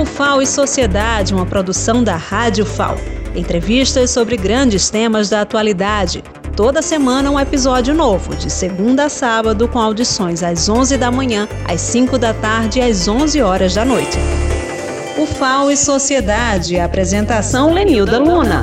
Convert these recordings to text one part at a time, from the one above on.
O FAO e Sociedade, uma produção da Rádio FAO. Entrevistas sobre grandes temas da atualidade. Toda semana um episódio novo, de segunda a sábado, com audições às 11 da manhã, às 5 da tarde e às 11 horas da noite. O FAO e Sociedade, apresentação Lenilda Luna.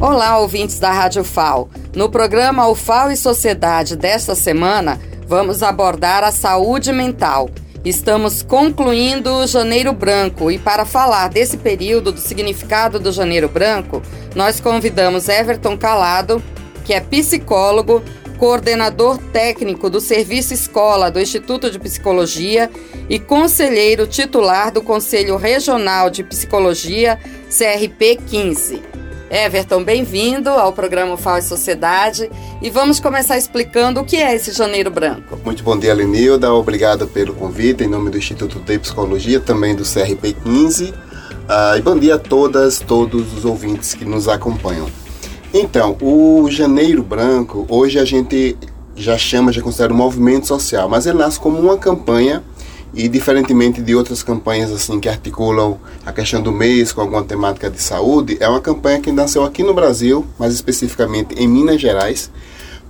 Olá, ouvintes da Rádio FAO. No programa O FAO e Sociedade desta semana, vamos abordar a saúde mental. Estamos concluindo o Janeiro Branco e para falar desse período, do significado do Janeiro Branco, nós convidamos Everton Calado, que é psicólogo, coordenador técnico do Serviço Escola do Instituto de Psicologia e conselheiro titular do Conselho Regional de Psicologia, CRP 15. Everton, bem-vindo ao programa FAO e Sociedade e vamos começar explicando o que é esse Janeiro Branco. Muito bom dia, Lenilda. Obrigado pelo convite em nome do Instituto de Psicologia, também do CRP 15. Uh, e bom dia a todas, todos os ouvintes que nos acompanham. Então, o Janeiro Branco, hoje a gente já chama, já considera um movimento social, mas ele nasce como uma campanha e diferentemente de outras campanhas assim que articulam a questão do mês com alguma temática de saúde, é uma campanha que nasceu aqui no Brasil, mais especificamente em Minas Gerais,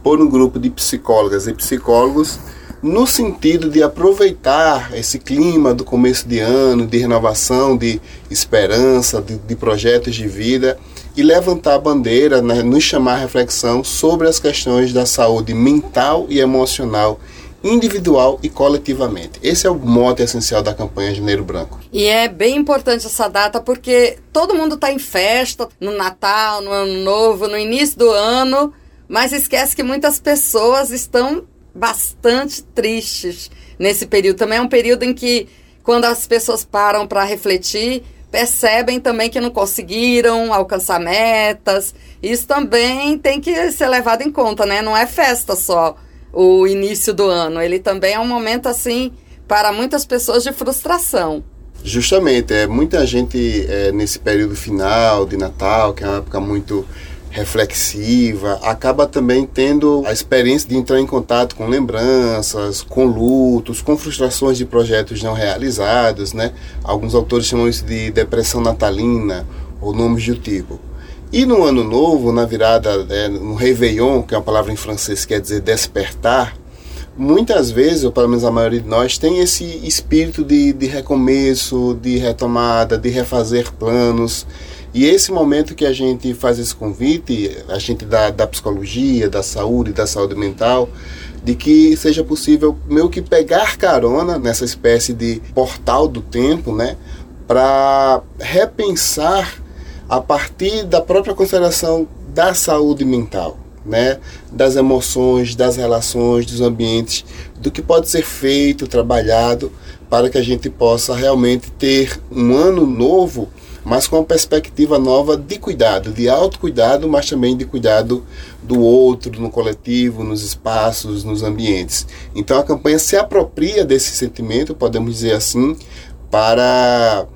por um grupo de psicólogas e psicólogos no sentido de aproveitar esse clima do começo de ano, de renovação, de esperança, de, de projetos de vida e levantar a bandeira, né, nos chamar a reflexão sobre as questões da saúde mental e emocional individual e coletivamente. Esse é o mote essencial da campanha Janeiro Branco. E é bem importante essa data porque todo mundo está em festa, no Natal, no Ano Novo, no início do ano, mas esquece que muitas pessoas estão bastante tristes nesse período. Também é um período em que, quando as pessoas param para refletir, percebem também que não conseguiram alcançar metas. Isso também tem que ser levado em conta, né? Não é festa só o início do ano. Ele também é um momento assim para muitas pessoas de frustração. Justamente, é muita gente é, nesse período final de Natal, que é uma época muito reflexiva, acaba também tendo a experiência de entrar em contato com lembranças, com lutos, com frustrações de projetos não realizados, né? Alguns autores chamam isso de depressão natalina ou nomes do tipo. E no ano novo, na virada, é, no Réveillon, que é uma palavra em francês que quer dizer despertar, muitas vezes, ou pelo menos a maioria de nós, tem esse espírito de, de recomeço, de retomada, de refazer planos. E esse momento que a gente faz esse convite, a gente da, da psicologia, da saúde, da saúde mental, de que seja possível meio que pegar carona nessa espécie de portal do tempo, né, para repensar a partir da própria consideração da saúde mental, né? das emoções, das relações, dos ambientes, do que pode ser feito, trabalhado, para que a gente possa realmente ter um ano novo, mas com uma perspectiva nova de cuidado, de autocuidado, mas também de cuidado do outro, no coletivo, nos espaços, nos ambientes. Então a campanha se apropria desse sentimento, podemos dizer assim, para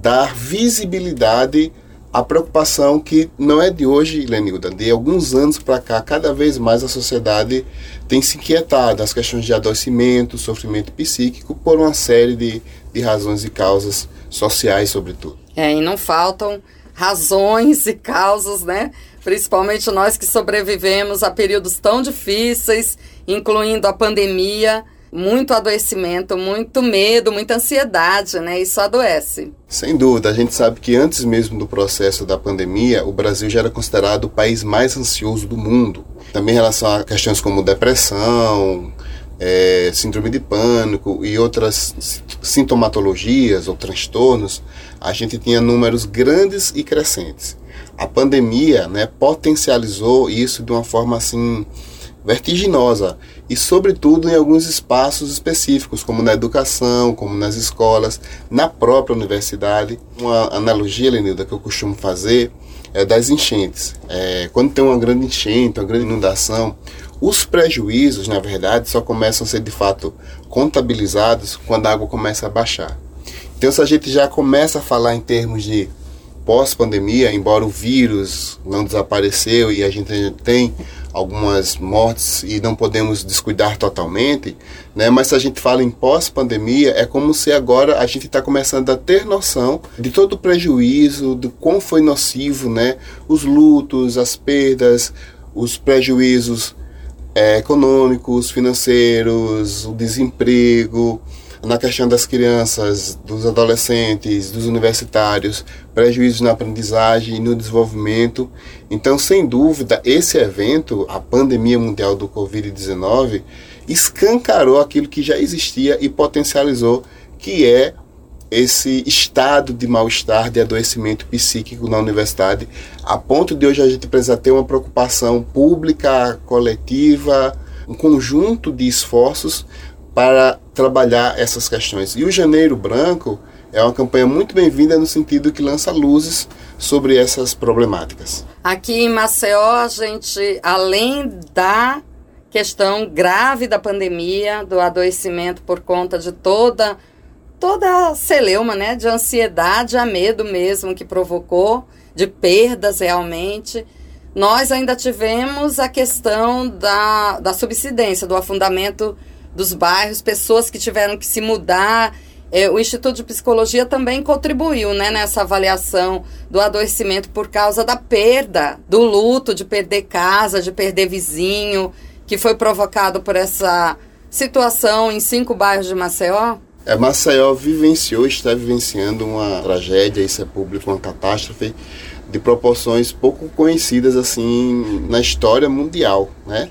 dar visibilidade a preocupação que não é de hoje, Lenilda, de alguns anos para cá, cada vez mais a sociedade tem se inquietado as questões de adoecimento, sofrimento psíquico, por uma série de, de razões e causas sociais, sobretudo. É, e não faltam razões e causas, né? Principalmente nós que sobrevivemos a períodos tão difíceis, incluindo a pandemia muito adoecimento, muito medo, muita ansiedade, né? Isso adoece. Sem dúvida, a gente sabe que antes mesmo do processo da pandemia, o Brasil já era considerado o país mais ansioso do mundo. Também em relação a questões como depressão, é, síndrome de pânico e outras sintomatologias ou transtornos, a gente tinha números grandes e crescentes. A pandemia né, potencializou isso de uma forma assim vertiginosa e, sobretudo, em alguns espaços específicos, como na educação, como nas escolas, na própria universidade. Uma analogia, Lenilda, que eu costumo fazer é das enchentes. É, quando tem uma grande enchente, uma grande inundação, os prejuízos, na verdade, só começam a ser de fato contabilizados quando a água começa a baixar. Então, se a gente já começa a falar em termos de pós-pandemia, embora o vírus não desapareceu e a gente tem algumas mortes e não podemos descuidar totalmente, né? Mas se a gente fala em pós-pandemia, é como se agora a gente está começando a ter noção de todo o prejuízo, do quão foi nocivo, né? Os lutos, as perdas, os prejuízos é, econômicos, financeiros, o desemprego, na questão das crianças, dos adolescentes, dos universitários, prejuízos na aprendizagem e no desenvolvimento. Então, sem dúvida, esse evento, a pandemia mundial do Covid-19, escancarou aquilo que já existia e potencializou, que é esse estado de mal-estar, de adoecimento psíquico na universidade, a ponto de hoje a gente precisar ter uma preocupação pública, coletiva, um conjunto de esforços para trabalhar essas questões. E o Janeiro Branco é uma campanha muito bem-vinda no sentido que lança luzes sobre essas problemáticas. Aqui em Maceió, a gente, além da questão grave da pandemia, do adoecimento por conta de toda toda a celeuma, né, de ansiedade, a medo mesmo que provocou, de perdas realmente. Nós ainda tivemos a questão da, da subsidência, do afundamento dos bairros, pessoas que tiveram que se mudar. É, o Instituto de Psicologia também contribuiu né, nessa avaliação do adoecimento por causa da perda, do luto, de perder casa, de perder vizinho, que foi provocado por essa situação em cinco bairros de Maceió. É, Maceió vivenciou, está vivenciando uma tragédia, isso é público, uma catástrofe de proporções pouco conhecidas assim na história mundial, né?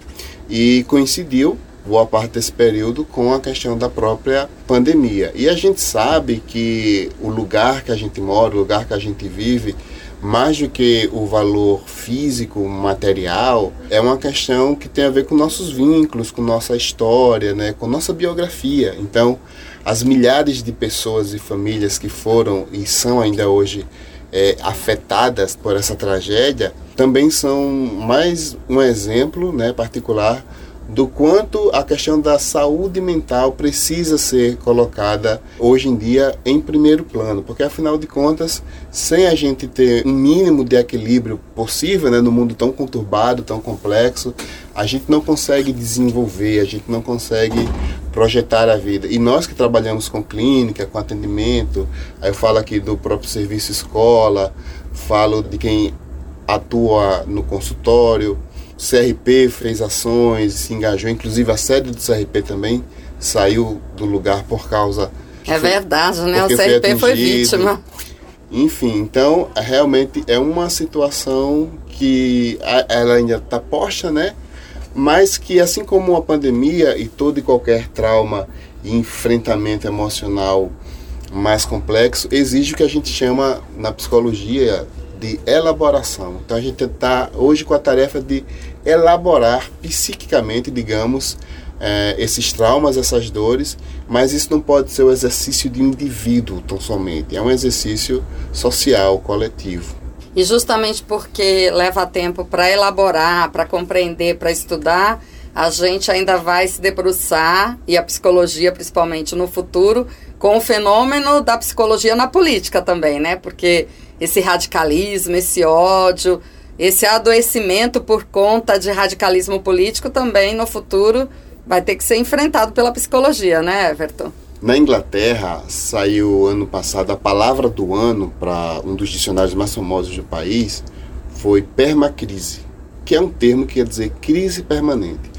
E coincidiu boa parte desse período com a questão da própria pandemia. E a gente sabe que o lugar que a gente mora, o lugar que a gente vive, mais do que o valor físico, material, é uma questão que tem a ver com nossos vínculos, com nossa história, né, com nossa biografia. Então, as milhares de pessoas e famílias que foram e são ainda hoje é, afetadas por essa tragédia também são mais um exemplo né, particular do quanto a questão da saúde mental precisa ser colocada hoje em dia em primeiro plano, porque afinal de contas, sem a gente ter um mínimo de equilíbrio possível né, no mundo tão conturbado, tão complexo, a gente não consegue desenvolver, a gente não consegue projetar a vida. E nós que trabalhamos com clínica, com atendimento, aí eu falo aqui do próprio serviço escola, falo de quem atua no consultório, CRP fez ações, se engajou, inclusive a sede do CRP também saiu do lugar por causa. É verdade, né? O CRP foi, foi vítima. Enfim, então realmente é uma situação que ela ainda está posta, né? Mas que assim como a pandemia e todo e qualquer trauma e enfrentamento emocional mais complexo, exige o que a gente chama na psicologia de elaboração. Então a gente está hoje com a tarefa de elaborar psiquicamente, digamos, é, esses traumas, essas dores, mas isso não pode ser o exercício de indivíduo tão somente, é um exercício social, coletivo. E justamente porque leva tempo para elaborar, para compreender, para estudar, a gente ainda vai se debruçar, e a psicologia principalmente no futuro, com o fenômeno da psicologia na política também, né? Porque esse radicalismo, esse ódio, esse adoecimento por conta de radicalismo político também no futuro vai ter que ser enfrentado pela psicologia, né, Everton? Na Inglaterra, saiu ano passado a palavra do ano para um dos dicionários mais famosos do país, foi permacrise, que é um termo que quer dizer crise permanente.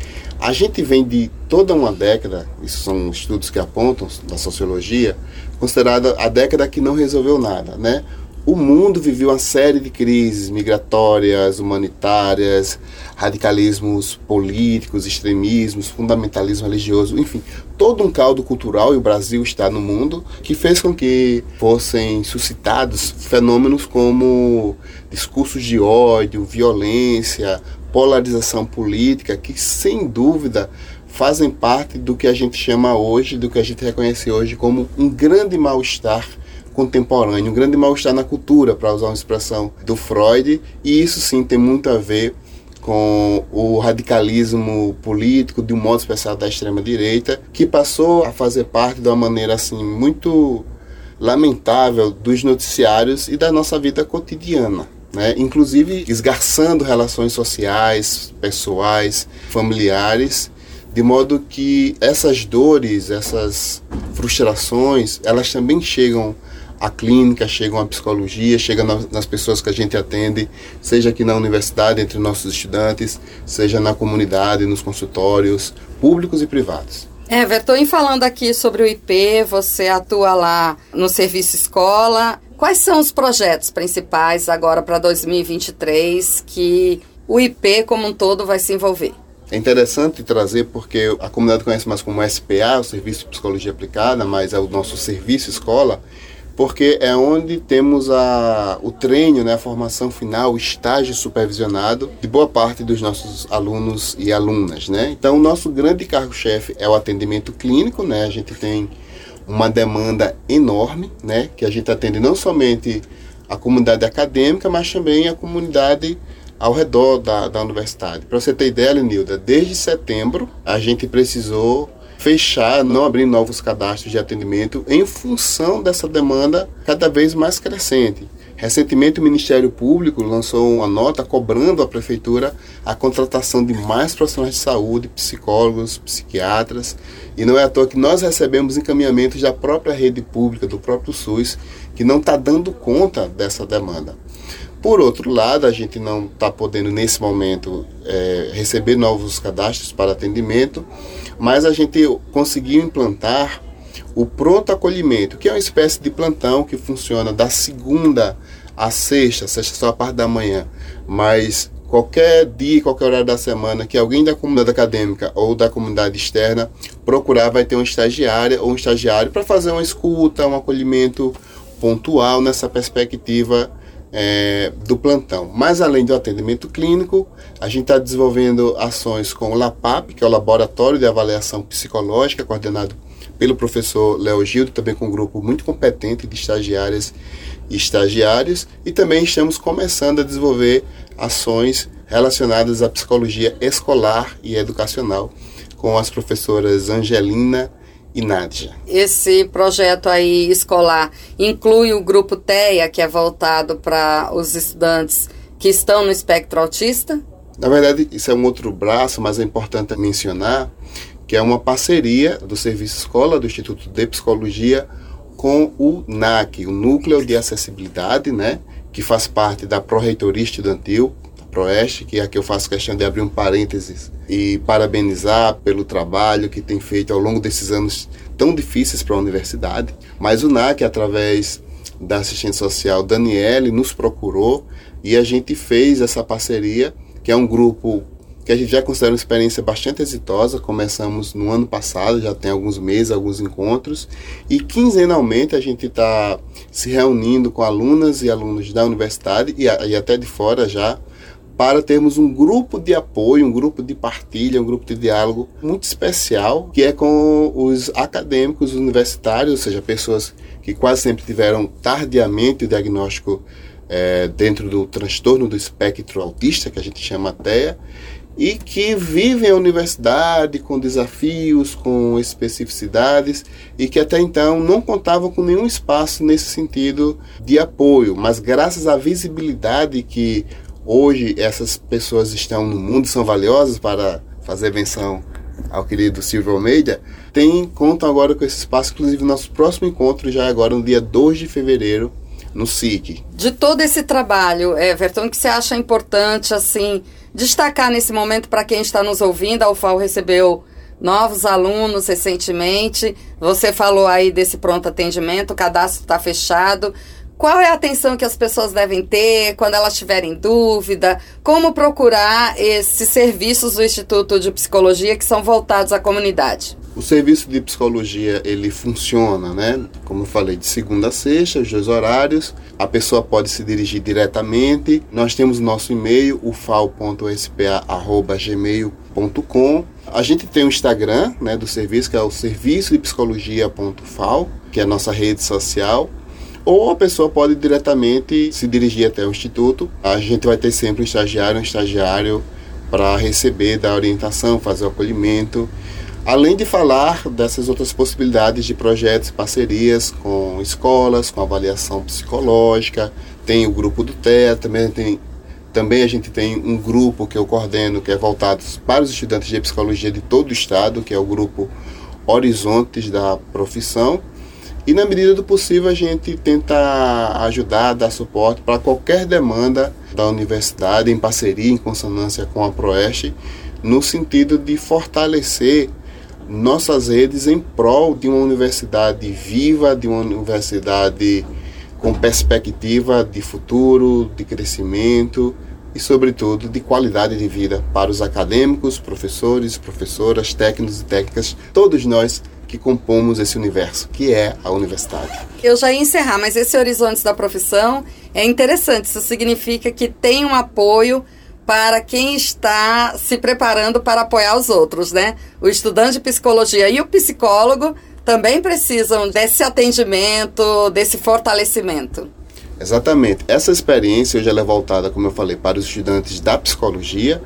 A gente vem de toda uma década, isso são estudos que apontam da sociologia, considerada a década que não resolveu nada, né? O mundo viveu uma série de crises migratórias, humanitárias, radicalismos políticos, extremismos, fundamentalismo religioso, enfim, todo um caldo cultural, e o Brasil está no mundo, que fez com que fossem suscitados fenômenos como discursos de ódio, violência, polarização política, que sem dúvida fazem parte do que a gente chama hoje, do que a gente reconhece hoje como um grande mal-estar contemporâneo, um grande mal-estar na cultura, para usar uma expressão do Freud, e isso sim tem muito a ver com o radicalismo político, de um modo especial da extrema-direita, que passou a fazer parte de uma maneira assim muito lamentável dos noticiários e da nossa vida cotidiana. Né? Inclusive esgarçando relações sociais, pessoais, familiares, de modo que essas dores, essas frustrações, elas também chegam à clínica, chegam à psicologia, chegam nas pessoas que a gente atende, seja aqui na universidade, entre nossos estudantes, seja na comunidade, nos consultórios, públicos e privados. Everton, e falando aqui sobre o IP, você atua lá no serviço escola. Quais são os projetos principais agora para 2023 que o IP como um todo vai se envolver? É interessante trazer porque a comunidade conhece mais como SPA, o Serviço de Psicologia Aplicada, mas é o nosso serviço escola, porque é onde temos a, o treino, né, a formação final, o estágio supervisionado de boa parte dos nossos alunos e alunas. Né? Então, o nosso grande cargo-chefe é o atendimento clínico, né? a gente tem uma demanda enorme, né, que a gente atende não somente a comunidade acadêmica, mas também a comunidade ao redor da, da universidade. Para você ter ideia, Lenilda, desde setembro a gente precisou fechar, não abrir novos cadastros de atendimento em função dessa demanda cada vez mais crescente. Recentemente, o Ministério Público lançou uma nota cobrando à Prefeitura a contratação de mais profissionais de saúde, psicólogos, psiquiatras, e não é à toa que nós recebemos encaminhamentos da própria rede pública, do próprio SUS, que não está dando conta dessa demanda. Por outro lado, a gente não está podendo, nesse momento, é, receber novos cadastros para atendimento, mas a gente conseguiu implantar o pronto acolhimento, que é uma espécie de plantão que funciona da segunda à sexta, sexta só a parte da manhã, mas qualquer dia, qualquer horário da semana que alguém da comunidade acadêmica ou da comunidade externa procurar, vai ter uma estagiária ou um estagiário para fazer uma escuta, um acolhimento pontual nessa perspectiva é, do plantão. Mas além do atendimento clínico, a gente está desenvolvendo ações com o LAPAP, que é o Laboratório de Avaliação Psicológica, coordenado pelo professor Léo Gildo, também com um grupo muito competente de estagiárias e estagiários, e também estamos começando a desenvolver ações relacionadas à psicologia escolar e educacional com as professoras Angelina e Nádia. Esse projeto aí escolar inclui o grupo TEA, que é voltado para os estudantes que estão no espectro autista? Na verdade, isso é um outro braço, mas é importante mencionar que é uma parceria do Serviço Escola do Instituto de Psicologia com o NAC, o Núcleo de Acessibilidade, né, que faz parte da Pró-Reitoria Estudantil, Proeste, que é aqui eu faço questão de abrir um parênteses e parabenizar pelo trabalho que tem feito ao longo desses anos tão difíceis para a universidade. Mas o NAC, através da assistente social Daniele, nos procurou e a gente fez essa parceria, que é um grupo que a gente já considera uma experiência bastante exitosa. Começamos no ano passado, já tem alguns meses, alguns encontros, e quinzenalmente a gente está se reunindo com alunas e alunos da universidade e, e até de fora já para termos um grupo de apoio, um grupo de partilha, um grupo de diálogo muito especial, que é com os acadêmicos universitários, ou seja, pessoas que quase sempre tiveram tardiamente o diagnóstico é, dentro do transtorno do espectro autista, que a gente chama TEA, e que vivem a universidade com desafios, com especificidades e que até então não contavam com nenhum espaço nesse sentido de apoio, mas graças à visibilidade que hoje essas pessoas estão no mundo, são valiosas para fazer menção ao querido Silvio Almeida, tem contam agora com esse espaço, inclusive nosso próximo encontro já é agora no dia 2 de fevereiro no SIC. De todo esse trabalho, Everton, que você acha importante assim destacar nesse momento para quem está nos ouvindo, a UFAL recebeu novos alunos recentemente. Você falou aí desse pronto atendimento, o cadastro está fechado. Qual é a atenção que as pessoas devem ter quando elas tiverem dúvida? Como procurar esses serviços do Instituto de Psicologia que são voltados à comunidade? O serviço de psicologia ele funciona, né? Como eu falei, de segunda a sexta, os dois horários. A pessoa pode se dirigir diretamente. Nós temos nosso e-mail, ufal.spa@gmail.com. A gente tem o Instagram, né, do serviço que é o serviço de psicologia.fal, que é a nossa rede social ou a pessoa pode diretamente se dirigir até o instituto. A gente vai ter sempre um estagiário, um estagiário para receber, dar orientação, fazer o acolhimento. Além de falar dessas outras possibilidades de projetos parcerias com escolas, com avaliação psicológica, tem o grupo do TEA, também tem também a gente tem um grupo que eu coordeno, que é voltado para os estudantes de psicologia de todo o estado, que é o grupo Horizontes da Profissão. E na medida do possível a gente tenta ajudar, dar suporte para qualquer demanda da universidade, em parceria, em consonância com a Proeste, no sentido de fortalecer nossas redes em prol de uma universidade viva, de uma universidade com perspectiva de futuro, de crescimento e, sobretudo, de qualidade de vida para os acadêmicos, professores, professoras, técnicos e técnicas, todos nós que compomos esse universo, que é a universidade. Eu já ia encerrar, mas esse horizonte da profissão é interessante. Isso significa que tem um apoio para quem está se preparando para apoiar os outros, né? O estudante de psicologia e o psicólogo também precisam desse atendimento, desse fortalecimento. Exatamente. Essa experiência hoje ela é voltada, como eu falei, para os estudantes da psicologia,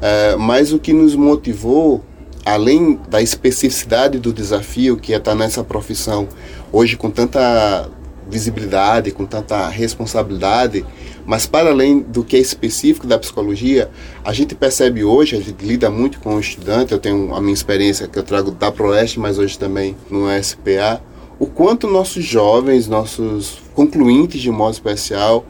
é, mas o que nos motivou, além da especificidade do desafio que é estar nessa profissão hoje com tanta visibilidade, com tanta responsabilidade, mas para além do que é específico da psicologia, a gente percebe hoje, a gente lida muito com o estudante, eu tenho a minha experiência que eu trago da Proeste, mas hoje também no SPA, o quanto nossos jovens, nossos concluintes de modo especial,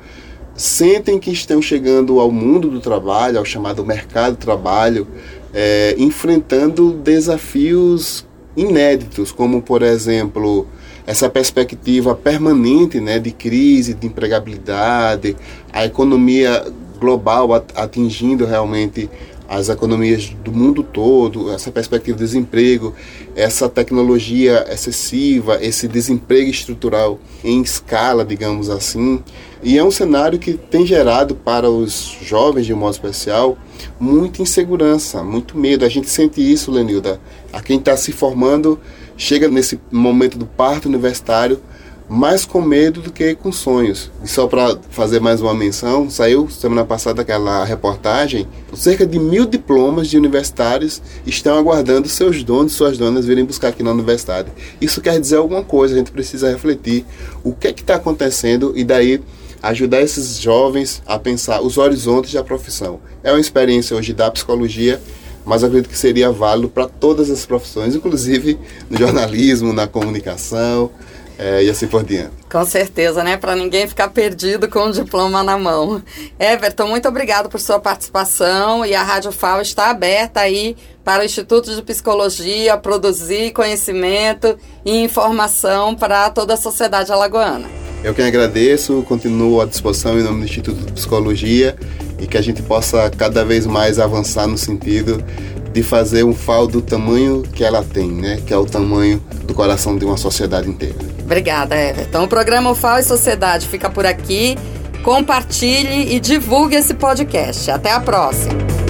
sentem que estão chegando ao mundo do trabalho, ao chamado mercado do trabalho, é, enfrentando desafios inéditos, como por exemplo essa perspectiva permanente né, de crise, de empregabilidade, a economia global atingindo realmente as economias do mundo todo, essa perspectiva de desemprego, essa tecnologia excessiva, esse desemprego estrutural em escala, digamos assim. E é um cenário que tem gerado para os jovens, de modo especial, muita insegurança, muito medo. A gente sente isso, Lenilda. A quem está se formando chega nesse momento do parto universitário mais com medo do que com sonhos. E só para fazer mais uma menção, saiu semana passada aquela reportagem, cerca de mil diplomas de universitários estão aguardando seus donos e suas donas virem buscar aqui na universidade. Isso quer dizer alguma coisa, a gente precisa refletir o que é que está acontecendo e daí ajudar esses jovens a pensar os horizontes da profissão. É uma experiência hoje da psicologia mas acredito que seria válido para todas as profissões, inclusive no jornalismo, na comunicação é, e assim por diante. Com certeza, né? Para ninguém ficar perdido com o diploma na mão. Everton, muito obrigado por sua participação e a Rádio FAO está aberta aí para o Instituto de Psicologia produzir conhecimento e informação para toda a sociedade alagoana. Eu que agradeço, continuo à disposição em nome do Instituto de Psicologia e que a gente possa cada vez mais avançar no sentido de fazer um FAO do tamanho que ela tem, né? Que é o tamanho do coração de uma sociedade inteira. Obrigada, Everton. O programa FAO e Sociedade fica por aqui. Compartilhe e divulgue esse podcast. Até a próxima.